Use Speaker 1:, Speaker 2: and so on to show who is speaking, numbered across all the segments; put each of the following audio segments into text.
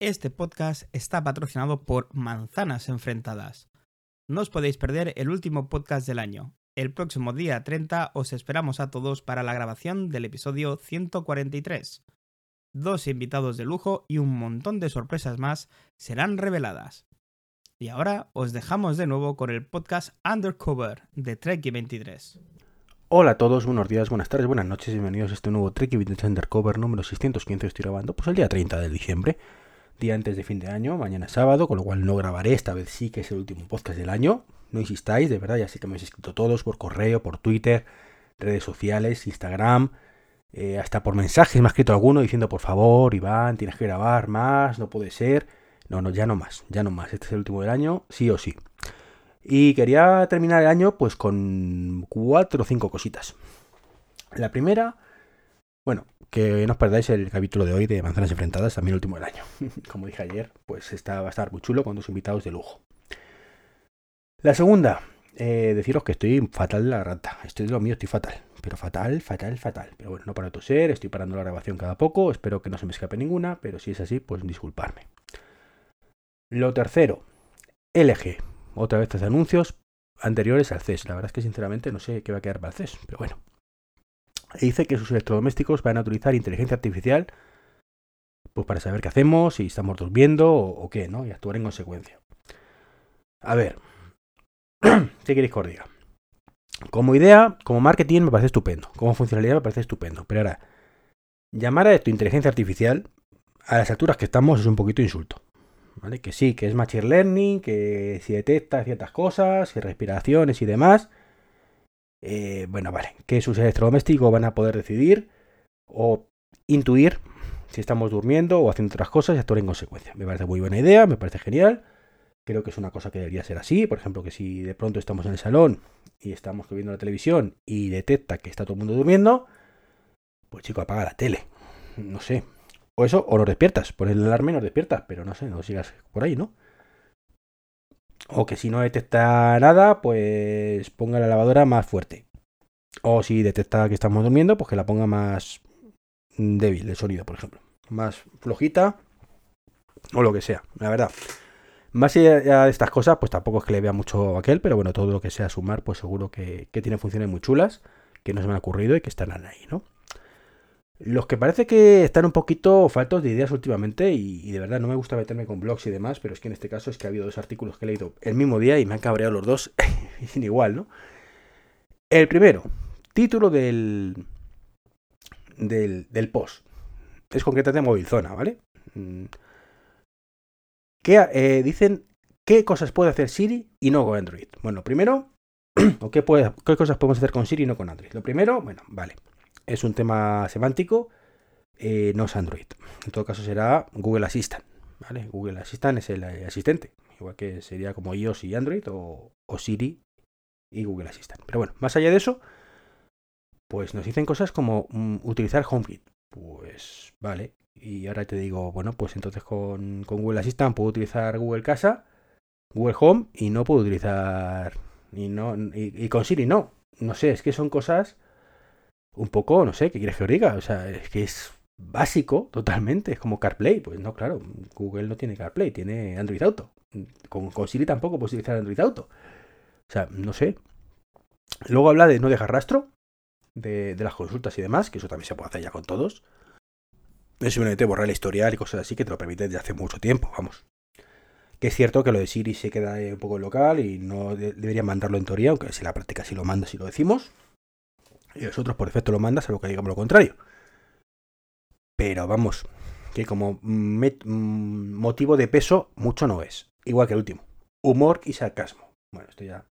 Speaker 1: Este podcast está patrocinado por Manzanas Enfrentadas. No os podéis perder el último podcast del año. El próximo día 30 os esperamos a todos para la grabación del episodio 143. Dos invitados de lujo y un montón de sorpresas más serán reveladas. Y ahora os dejamos de nuevo con el podcast Undercover de Trek 23.
Speaker 2: Hola a todos, buenos días, buenas tardes, buenas noches, bienvenidos a este nuevo Trek 23 Undercover número 615 estoy grabando, pues el día 30 de diciembre, día antes de fin de año, mañana sábado, con lo cual no grabaré, esta vez sí que es el último podcast del año, no insistáis, de verdad, ya sé que me habéis escrito todos por correo, por Twitter, redes sociales, Instagram, eh, hasta por mensajes me ha escrito alguno diciendo por favor, Iván, tienes que grabar más, no puede ser, no, no, ya no más, ya no más, este es el último del año, sí o sí. Y quería terminar el año pues con cuatro o cinco cositas. La primera, bueno, que no os perdáis el capítulo de hoy de Manzanas Enfrentadas, también el último del año. Como dije ayer, pues está, va a estar muy chulo con dos invitados de lujo. La segunda, eh, deciros que estoy fatal de la rata. Estoy de lo mío, estoy fatal. Pero fatal, fatal, fatal. Pero bueno, no para toser, estoy parando la grabación cada poco. Espero que no se me escape ninguna, pero si es así, pues disculparme. Lo tercero, LG otra vez estos anuncios anteriores al CES. La verdad es que sinceramente no sé qué va a quedar para el CES, pero bueno. Dice que sus electrodomésticos van a utilizar inteligencia artificial pues para saber qué hacemos, si estamos durmiendo o, qué, ¿no? Y actuar en consecuencia. A ver, ¿qué queréis que os? Como idea, como marketing me parece estupendo, como funcionalidad me parece estupendo, pero ahora, llamar a esto inteligencia artificial a las alturas que estamos es un poquito insulto. Que sí, que es Machine Learning, que si detecta ciertas cosas, y respiraciones y demás. Eh, bueno, vale, que sus electrodomésticos van a poder decidir o intuir si estamos durmiendo o haciendo otras cosas y actuar en consecuencia. Me parece muy buena idea, me parece genial. Creo que es una cosa que debería ser así. Por ejemplo, que si de pronto estamos en el salón y estamos viendo la televisión y detecta que está todo el mundo durmiendo, pues chico, apaga la tele. No sé, o eso, o nos despiertas. Por el alarme nos despiertas, pero no sé, no sigas por ahí, ¿no? O que si no detecta nada, pues ponga la lavadora más fuerte. O si detecta que estamos durmiendo, pues que la ponga más débil el sonido, por ejemplo. Más flojita. O lo que sea, la verdad. Más allá de estas cosas, pues tampoco es que le vea mucho a aquel, pero bueno, todo lo que sea sumar, pues seguro que, que tiene funciones muy chulas, que no se me han ocurrido y que estarán ahí, ¿no? Los que parece que están un poquito faltos de ideas últimamente y, de verdad no me gusta meterme con blogs y demás, pero es que en este caso es que ha habido dos artículos que he leído el mismo día y me han cabreado los dos sin igual, ¿no? El primero, título del, del, post. Es concretamente Movilzona, ¿vale? Mm. Que eh, dicen qué cosas puede hacer Siri y no con Android. Bueno, primero, qué, qué cosas podemos hacer con Siri y no con Android. Lo primero, bueno, vale es un tema semántico, eh, no es Android. En todo caso será Google Assistant. ¿vale? Google Assistant es el eh, asistente, igual que sería como iOS y Android o, Siri y Google Assistant. Pero bueno, más allá de eso, pues nos dicen cosas como mm, utilizar HomeKit. Pues vale. Y ahora te digo, bueno, pues entonces con, Google Assistant puedo utilizar Google Casa, Google Home y no puedo utilizar. Y, no, y con Siri no. No sé, es que son cosas un poco, no sé, ¿qué quieres que os diga? O sea, es que es básico totalmente, es como CarPlay. Pues no, claro, Google no tiene CarPlay, tiene Android Auto. Con, Siri tampoco puedes utilizar Android Auto. O sea, no sé. Luego habla de no dejar rastro de, las consultas y demás, que eso también se puede hacer ya con todos. Es simplemente borrar el historial y cosas así que te lo permite desde hace mucho tiempo, vamos. Que es cierto que lo de Siri se queda un poco local y no debería mandarlo en teoría, aunque si la práctica sí lo manda, si lo decimos y nosotros por defecto lo mandas, a lo que digamos lo contrario. Pero vamos, que como motivo de peso, mucho no es. Igual que el último. Humor y sarcasmo. Bueno, esto ya.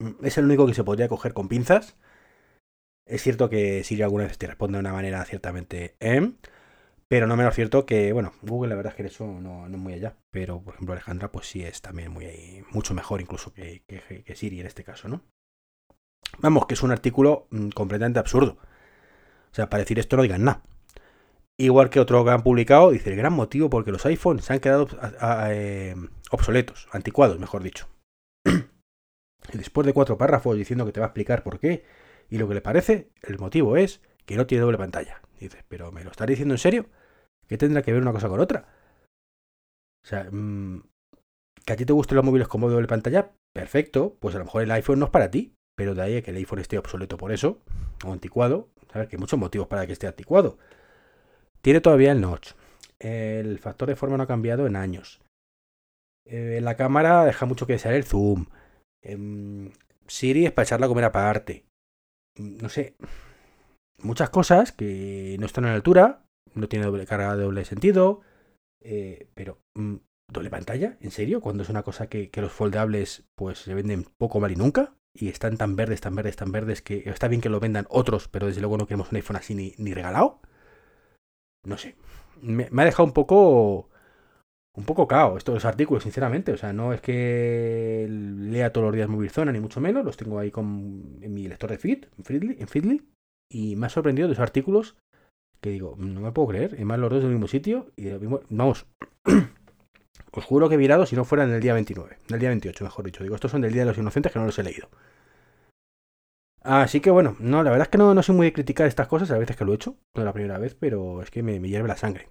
Speaker 2: Mm, es el único que se podría coger con pinzas. Es cierto que si alguna vez te responde de una manera ciertamente em, pero no menos cierto que, bueno, Google la verdad es que eso no, no, es muy allá. Pero, por ejemplo, Alejandra, pues sí es también muy mucho mejor incluso que, que Siri en este caso, ¿no? Vamos, que es un artículo mm, completamente absurdo. O sea, para decir esto no digan nada. Igual que otro que han publicado, dice el gran motivo porque los iPhones se han quedado eh, obsoletos, anticuados, mejor dicho. y después de cuatro párrafos diciendo que te va a explicar por qué y lo que le parece, el motivo es que no tiene doble pantalla. Dices, pero ¿me lo estás diciendo en serio? ¿Qué tendrá que ver una cosa con otra? O sea, mm, que a ti te gusten los móviles con doble pantalla, perfecto, pues a lo mejor el iPhone no es para ti, pero de ahí que el iPhone esté obsoleto por eso, o anticuado, a ver, que hay muchos motivos para que esté anticuado. Tiene todavía el notch. El factor de forma no ha cambiado en años. Eh, la cámara deja mucho que desear el zoom. Em, Siri es para echarla a comer aparte. No sé. Muchas cosas que no están a la altura. No tiene doble carga de doble sentido. Eh, pero, mm, ¿doble pantalla? ¿En serio? Cuando es una cosa que, los foldables pues se venden poco mal y nunca. Y están tan verdes, tan verdes, tan verdes que está bien que lo vendan otros, pero desde luego no queremos un iPhone así ni, ni regalado. No sé. Me, ha dejado un poco un poco cao estos los artículos, sinceramente. O sea, no es que lea todos los días Movilzona, ni mucho menos. Los tengo ahí con, en mi lector de feed, en Feedly, Y me ha sorprendido de esos artículos que digo, no me puedo creer. Y más los dos del mismo sitio. Y vamos, os juro que he virado si no fuera en el día 29. En el día 28, mejor dicho. Digo, estos son del Día de los Inocentes que no los he leído. Así que bueno, no, la verdad es que no, no soy muy de criticar estas cosas, a veces que lo he hecho, no es la primera vez, pero es que me hierve la sangre.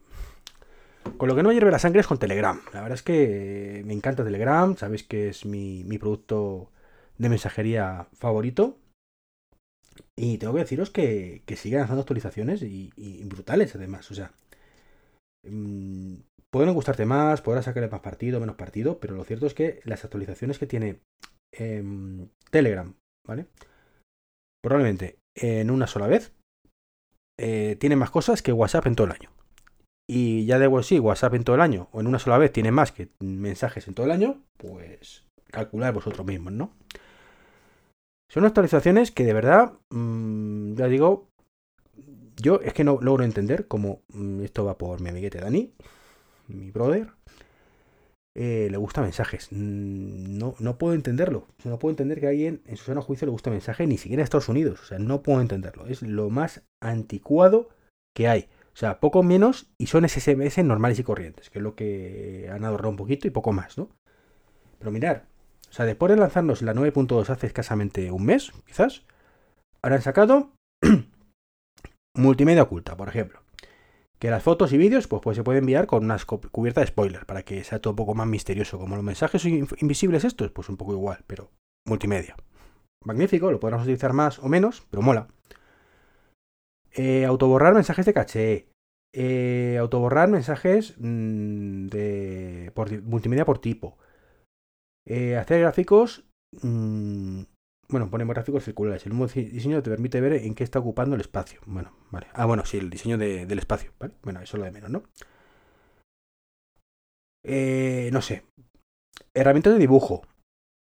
Speaker 2: Con lo que no hierve la sangre es con Telegram. La verdad es que me encanta Telegram. Sabéis que es mi, producto de mensajería favorito. Y tengo que deciros que, que sigue lanzando actualizaciones y, brutales además. O sea, mmm, pueden gustarte más, podrás sacarle más partido, menos partido, pero lo cierto es que las actualizaciones que tiene em, Telegram, ¿vale? Probablemente en una sola vez eh, tiene más cosas que WhatsApp en todo el año y ya de sí, WhatsApp en todo el año, o en una sola vez tiene más que mensajes en todo el año, pues calcular vosotros mismos, ¿no? Son actualizaciones que de verdad, mm, ya digo, yo es que no logro entender cómo mm, esto va por mi amiguete Dani, mi brother. Eh, le gusta mensajes. Mm, no, no puedo entenderlo. No puedo entender que alguien en su sano juicio le guste mensaje, ni siquiera en Estados Unidos. O sea, no puedo entenderlo. Es lo más anticuado que hay. O sea, poco menos y son SMS normales y corrientes, que es lo que han adornado un poquito y poco más, ¿no? Pero mirar, o sea, después de lanzarnos la 9.2 hace escasamente un mes, quizás, ahora han sacado multimedia oculta, por ejemplo. Que las fotos y vídeos pues, pues se pueden enviar con una cubierta de spoiler para que sea todo un poco más misterioso. Como los mensajes invisibles estos, pues un poco igual, pero multimedia. Magnífico, lo podremos utilizar más o menos, pero mola. Eh, autoborrar mensajes de caché. Eh, autoborrar mensajes mm, de multimedia por tipo. Eh, hacer gráficos. Mm, bueno, ponemos gráficos circulares. El nuevo diseño te permite ver en qué está ocupando el espacio. Bueno, vale. Ah, bueno, sí, el diseño del espacio. Bueno, eso es lo de menos, ¿no? no sé. Herramientas de dibujo.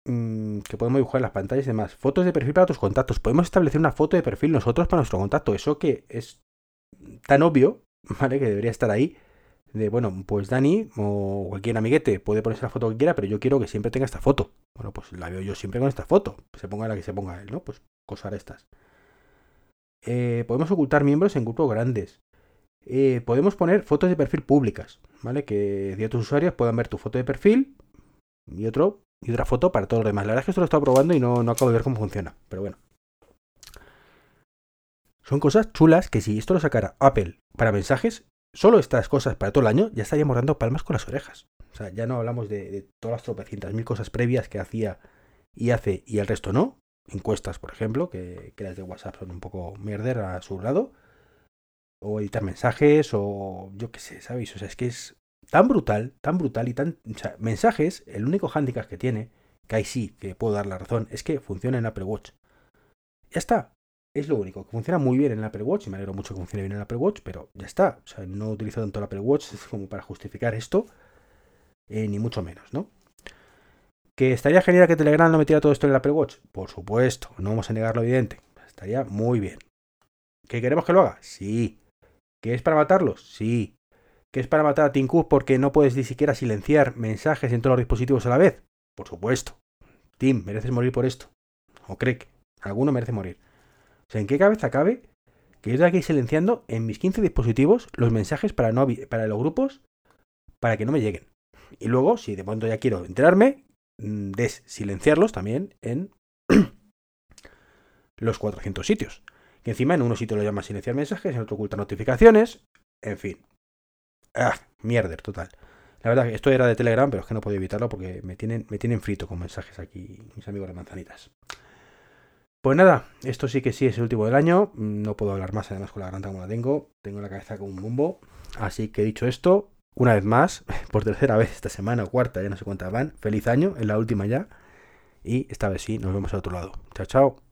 Speaker 2: Mm, que podemos dibujar en las pantallas y demás. Fotos de perfil para tus contactos. Podemos establecer una foto de perfil nosotros para nuestro contacto. Eso que es tan obvio, ¿vale? Que debería estar ahí. De, bueno, pues Dani o cualquier amiguete puede ponerse la foto que quiera, pero yo quiero que siempre tenga esta foto. Bueno, pues la veo yo siempre con esta foto. Se ponga la que se ponga él, ¿no? Pues cosas estas. Eh, podemos ocultar miembros en grupos grandes. Eh, podemos poner fotos de perfil públicas, ¿vale? Que ciertos usuarios puedan ver tu foto de perfil y otro y otra foto para todos los demás. La verdad es que esto lo he estado probando y no, no acabo de ver cómo funciona, pero bueno. Son cosas chulas que si esto lo sacara Apple para mensajes, solo estas cosas para todo el año, ya estaríamos dando palmas con las orejas. O sea, ya no hablamos de, todas las tropecientas mil cosas previas que hacía y hace y el resto no. Encuestas, por ejemplo, que, que las de WhatsApp son un poco mierder a su lado. O editar mensajes, o yo qué sé, ¿sabéis? O sea, es que es tan brutal, tan brutal y tan... O sea, mensajes, el único handicap que tiene, que ahí sí que puedo dar la razón, es que funciona en Apple Watch. Ya está. Es lo único, que funciona muy bien en Apple Watch, y me alegro mucho que funcione bien en Apple Watch, pero ya está. O sea, no utilizo tanto el Apple Watch como para justificar esto, eh, ni mucho menos, ¿no? ¿Que estaría genial que Telegram no metiera todo esto en el Apple Watch? Por supuesto, no vamos a negar lo evidente. Estaría muy bien. ¿Que queremos que lo haga? Sí. ¿Que es para matarlos? Sí que es para matar a Tim Cook porque no puedes ni siquiera silenciar mensajes en todos los dispositivos a la vez. Por supuesto. Tim, mereces morir por esto. O Craig, alguno merece morir. O sea, ¿en qué cabeza cabe que yo estoy aquí silenciando en mis 15 dispositivos los mensajes para, para los grupos para que no me lleguen? Y luego, si de momento ya quiero enterarme, mm, silenciarlos también en los 400 sitios. Que encima en uno sitio lo llama silenciar mensajes, en otro oculta notificaciones, en fin. Ah, mierder, total. La verdad que esto era de Telegram, pero es que no puedo evitarlo porque me tienen, me tienen frito con mensajes aquí mis amigos de manzanitas. Pues nada, esto sí que sí es el último del año. No puedo hablar más además con la garganta como la tengo. Tengo la cabeza como un bombo. Así que dicho esto, una vez más, por tercera vez esta semana o cuarta, ya no sé cuántas van. Feliz año, en la última ya. Y esta vez sí, nos vemos al otro lado. Chao, chao.